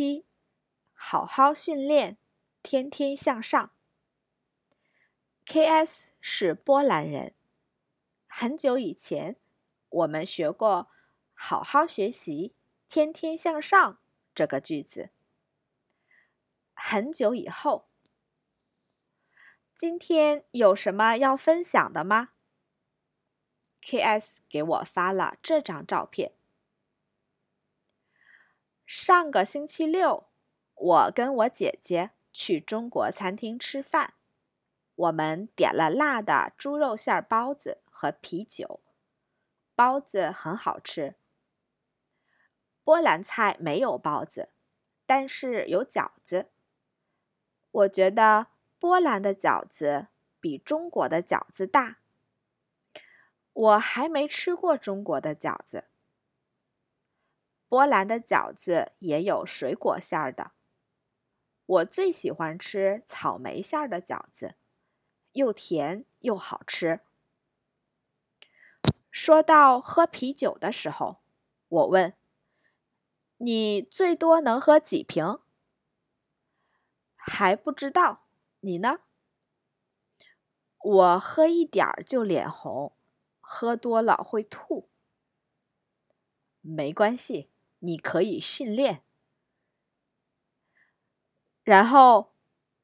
七，好好训练，天天向上。K.S 是波兰人。很久以前，我们学过“好好学习，天天向上”这个句子。很久以后，今天有什么要分享的吗？K.S 给我发了这张照片。上个星期六，我跟我姐姐去中国餐厅吃饭，我们点了辣的猪肉馅包子和啤酒，包子很好吃。波兰菜没有包子，但是有饺子。我觉得波兰的饺子比中国的饺子大。我还没吃过中国的饺子。波兰的饺子也有水果馅儿的，我最喜欢吃草莓馅儿的饺子，又甜又好吃。说到喝啤酒的时候，我问：“你最多能喝几瓶？”还不知道，你呢？我喝一点儿就脸红，喝多了会吐。没关系。你可以训练，然后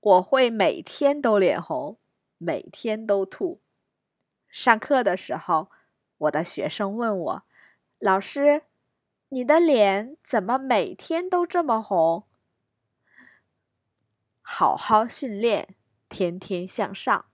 我会每天都脸红，每天都吐。上课的时候，我的学生问我：“老师，你的脸怎么每天都这么红？”好好训练，天天向上。